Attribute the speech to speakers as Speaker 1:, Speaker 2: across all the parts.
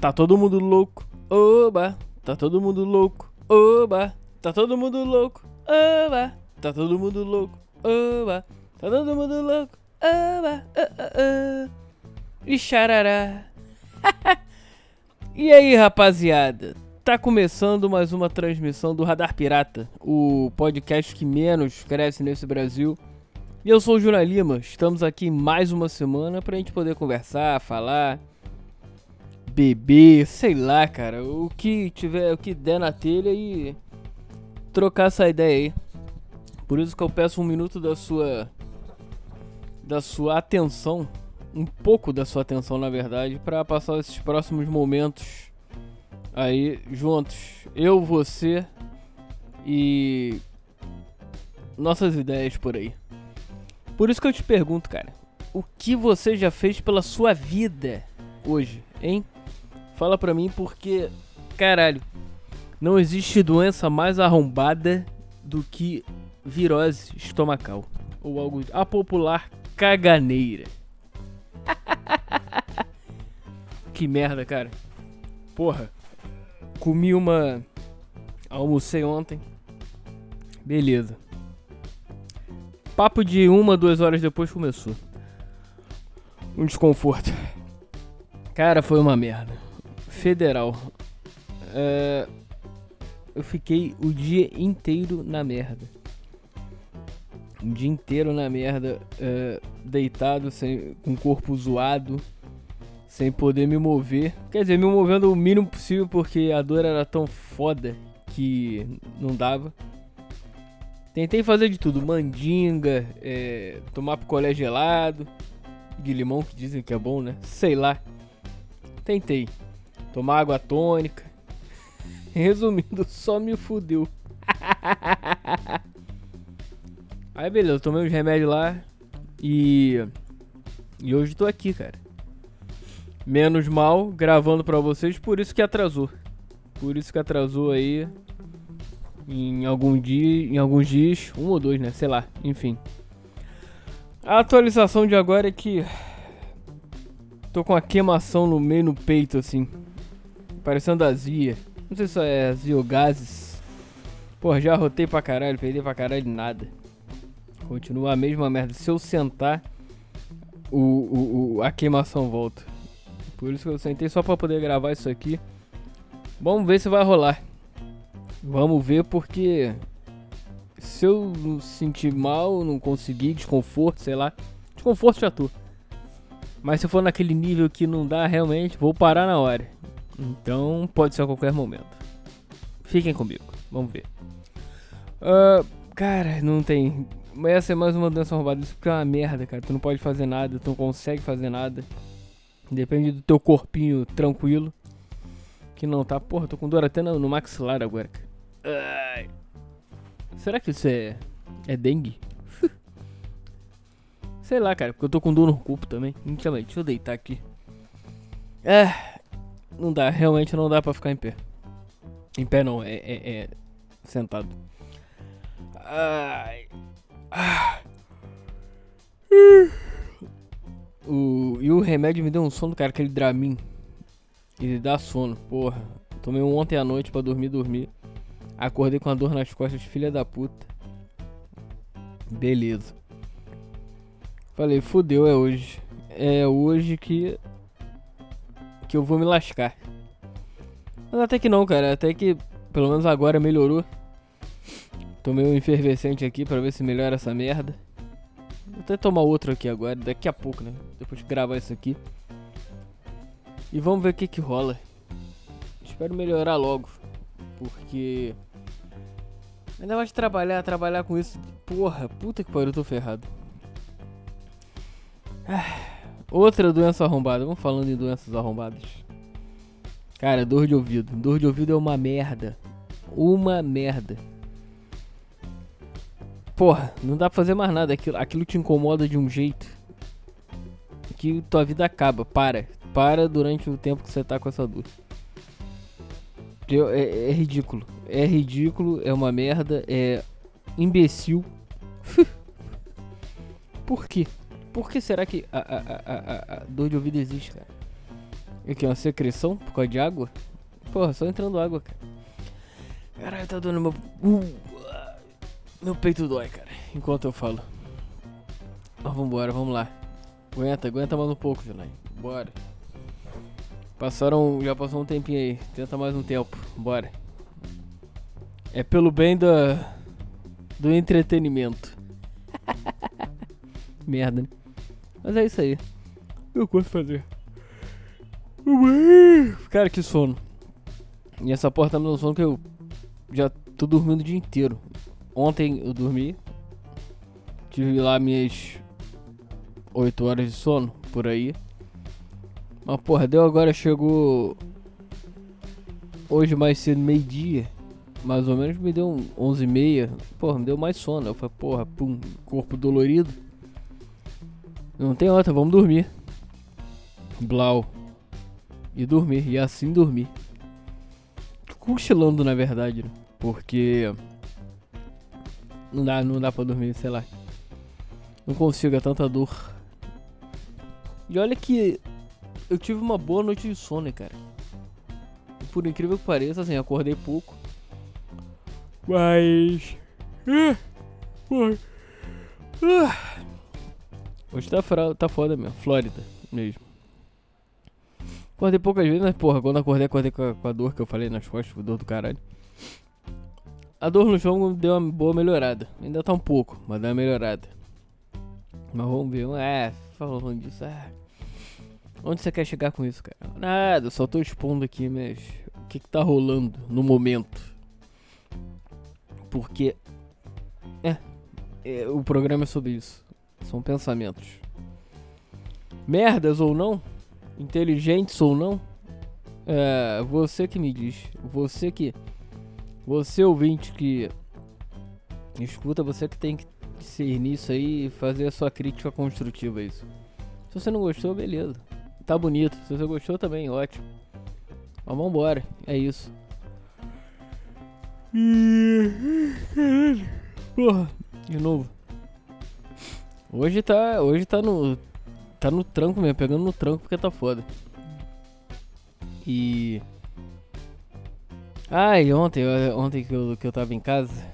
Speaker 1: Tá todo mundo louco. Oba, tá todo mundo louco. Oba, tá todo mundo louco. Oba, tá todo mundo louco. Oba, tá todo mundo louco. Oba. E xarará. e aí, rapaziada? Tá começando mais uma transmissão do Radar Pirata, o podcast que menos cresce nesse Brasil. E eu sou o Juna Lima, estamos aqui mais uma semana pra gente poder conversar, falar, beber, sei lá, cara, o que tiver, o que der na telha e trocar essa ideia aí. Por isso que eu peço um minuto da sua da sua atenção, um pouco da sua atenção, na verdade, para passar esses próximos momentos aí juntos, eu, você e nossas ideias por aí. Por isso que eu te pergunto, cara, o que você já fez pela sua vida hoje, hein? Fala pra mim porque, caralho, não existe doença mais arrombada do que virose estomacal. Ou algo. A popular caganeira. que merda, cara. Porra. Comi uma. Almocei ontem. Beleza. Papo de uma, duas horas depois começou. Um desconforto. Cara, foi uma merda federal. É, eu fiquei o dia inteiro na merda. Um dia inteiro na merda, é, deitado, sem, com o corpo zoado, sem poder me mover. Quer dizer, me movendo o mínimo possível porque a dor era tão foda que não dava. Tentei fazer de tudo, mandinga, é, tomar picolé gelado, de limão que dizem que é bom, né? Sei lá. Tentei tomar água tônica. Resumindo, só me fudeu. Aí beleza, tomei os remédios lá e. E hoje tô aqui, cara. Menos mal, gravando pra vocês, por isso que atrasou. Por isso que atrasou aí. Em algum dia. Em alguns dias. Um ou dois, né? Sei lá, enfim. A atualização de agora é que. Tô com a queimação no meio no peito, assim. Parecendo azia. Não sei se é azia ou gases. Porra, já rotei pra caralho, perdi pra caralho nada. Continua a mesma merda. Se eu sentar, o, o, o, a queimação volta. Por isso que eu sentei só pra poder gravar isso aqui. Vamos ver se vai rolar. Vamos ver porque se eu sentir mal, não conseguir, desconforto, sei lá. Desconforto já tô. Mas se for naquele nível que não dá realmente, vou parar na hora. Então pode ser a qualquer momento. Fiquem comigo, vamos ver. Uh, cara, não tem. Essa é mais uma doença roubada. Isso fica uma merda, cara. Tu não pode fazer nada, tu não consegue fazer nada. Depende do teu corpinho tranquilo. Que não tá. Porra, tô com dor até no, no maxilar agora, cara. Será que isso é. É dengue? Sei lá, cara, porque eu tô com dor no corpo também. Então, deixa eu deitar aqui. É, não dá, realmente não dá pra ficar em pé. Em pé não, é, é, é sentado. Ai. Ah. O, e o remédio me deu um sono, cara, aquele Dramin. Ele dá sono, porra. Tomei um ontem à noite pra dormir, dormir. Acordei com a dor nas costas, filha da puta. Beleza. Falei, fudeu, é hoje. É hoje que que eu vou me lascar. Mas até que não, cara. Até que pelo menos agora melhorou. Tomei um efervescente aqui pra ver se melhora essa merda. Vou até tomar outro aqui agora, daqui a pouco, né? Depois de gravar isso aqui. E vamos ver o que que rola. Espero melhorar logo. Porque. Ainda mais trabalhar, trabalhar com isso. Porra, puta que pariu, eu tô ferrado. Ah. Outra doença arrombada. Vamos falando em doenças arrombadas. Cara, dor de ouvido. Dor de ouvido é uma merda. Uma merda. Porra, não dá pra fazer mais nada. Aquilo, aquilo te incomoda de um jeito que tua vida acaba. Para. Para durante o tempo que você tá com essa dor. É, é ridículo. É ridículo, é uma merda, é imbecil. Por quê? Por que será que a, a, a, a, dor de ouvido existe, cara? O que? Uma secreção por causa de água? Porra, só entrando água, cara. Caralho, tá doendo meu. Uh, meu peito dói, cara. Enquanto eu falo. Mas vambora, vamos lá. Aguenta, aguenta mais um pouco, Janai. Bora. Passaram. Já passou um tempinho aí. Tenta mais um tempo. Bora. É pelo bem da. Do entretenimento. Merda, né? Mas é isso aí. Eu curto fazer. Cara, que sono. E essa porta tá me dando sono que eu já tô dormindo o dia inteiro. Ontem eu dormi. Tive lá minhas 8 horas de sono, por aí. Mas porra, deu agora, chegou. Hoje mais cedo, meio-dia. Mais ou menos me deu um 11 e meia. Porra, me deu mais sono. Eu falei, porra, pum, corpo dolorido. Não tem outra, vamos dormir. Blau. E dormir, e assim dormir. Cochilando na verdade, né? Porque. Não dá, não dá pra dormir, sei lá. Não consigo, é tanta dor. E olha que eu tive uma boa noite de sono, cara. Por incrível que pareça, assim, acordei pouco. Mas. Ah, ah. Hoje tá, tá foda mesmo, Flórida mesmo. Acordei poucas vezes, mas porra, quando acordei, acordei com a, com a dor que eu falei nas costas, dor do caralho. A dor no jogo deu uma boa melhorada. Ainda tá um pouco, mas deu uma melhorada. Mas vamos ver. É, falando disso. É. Onde você quer chegar com isso, cara? Nada, só tô expondo aqui, mas o que, que tá rolando no momento. Porque. É, é. O programa é sobre isso. São pensamentos. Merdas ou não? Inteligentes ou não? É. Você que me diz. Você que. Você ouvinte que. Escuta, você que tem que ser nisso aí e fazer a sua crítica construtiva a isso. Se você não gostou, beleza tá bonito. Se você gostou também, ótimo. Mas vambora, é isso. Porra, de novo. Hoje tá. Hoje tá no. Tá no tranco mesmo, pegando no tranco porque tá foda. E. Ai, ontem, ontem que eu, que eu tava em casa.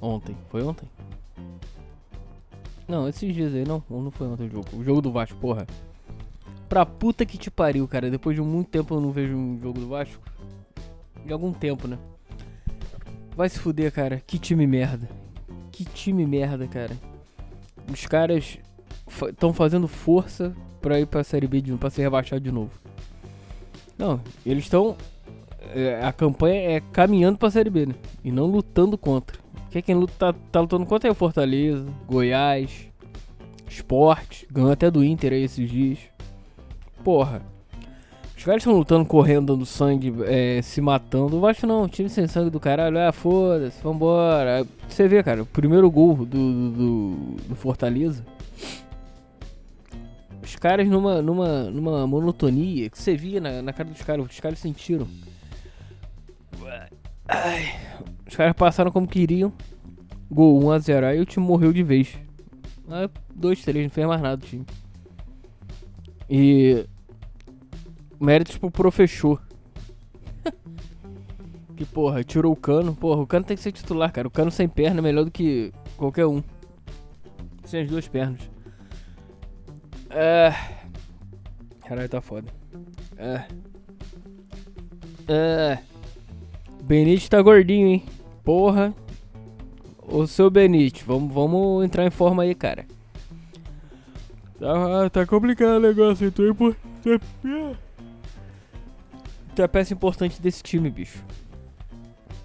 Speaker 1: Ontem, foi ontem? Não, esses dias aí não, não foi ontem o jogo. O jogo do Vasco, porra. Pra puta que te pariu, cara. Depois de muito tempo eu não vejo um jogo do Vasco. De algum tempo, né? Vai se fuder, cara. Que time merda. Que time merda, cara. Os caras estão fazendo força pra ir pra Série B de novo, pra ser rebaixado de novo. Não, eles estão. É, a campanha é caminhando pra Série B, né? E não lutando contra. Quem, quem luta, tá, tá lutando contra é o Fortaleza, Goiás, Sport. Ganhou até do Inter aí esses dias porra. Caras estão lutando, correndo, dando sangue, é, se matando. O Vasco não, time sem sangue do caralho. Ah, foda-se, vambora. Você vê, cara, o primeiro gol do, do, do Fortaleza. Os caras numa, numa, numa monotonia que você via na, na cara dos caras, os caras sentiram. Ai, os caras passaram como queriam. Gol 1x0. Aí o time morreu de vez. 2-3, não fez mais nada o time. E Méritos pro professor. que porra, tirou o cano. Porra, o cano tem que ser titular, cara. O cano sem perna é melhor do que qualquer um. Sem as duas pernas. É. Caralho, tá foda. É. É. Benite tá gordinho, hein? Porra. Ô seu Benite, vamos, vamos entrar em forma aí, cara. Tá, tá complicado o negócio, então é importante. Tu é a peça importante desse time, bicho.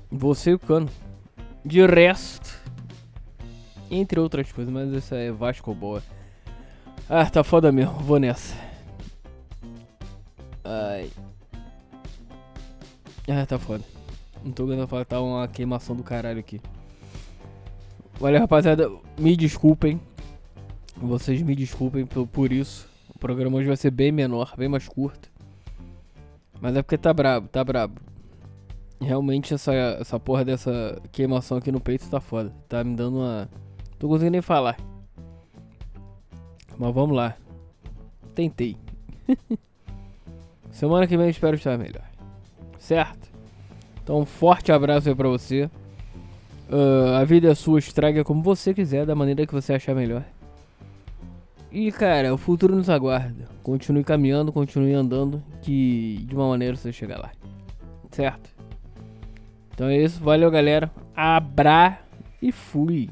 Speaker 1: Você e o Cano. De resto. Entre outras coisas, mas essa é Vasco boa. Ah, tá foda mesmo. Vou nessa. Ai. Ah, tá foda. Não tô aguentando falar, tá uma queimação do caralho aqui. Olha, rapaziada, me desculpem. Vocês me desculpem por isso. O programa hoje vai ser bem menor, bem mais curto. Mas é porque tá brabo, tá brabo. Realmente essa, essa porra dessa queimação aqui no peito tá foda. Tá me dando uma. Tô conseguindo nem falar. Mas vamos lá. Tentei. Semana que vem espero estar melhor. Certo? Então, um forte abraço aí pra você. Uh, a vida é sua, estraga como você quiser, da maneira que você achar melhor. E cara, o futuro nos aguarda. Continue caminhando, continue andando, que de uma maneira você chegar lá. Certo? Então é isso, valeu galera. Abra e fui.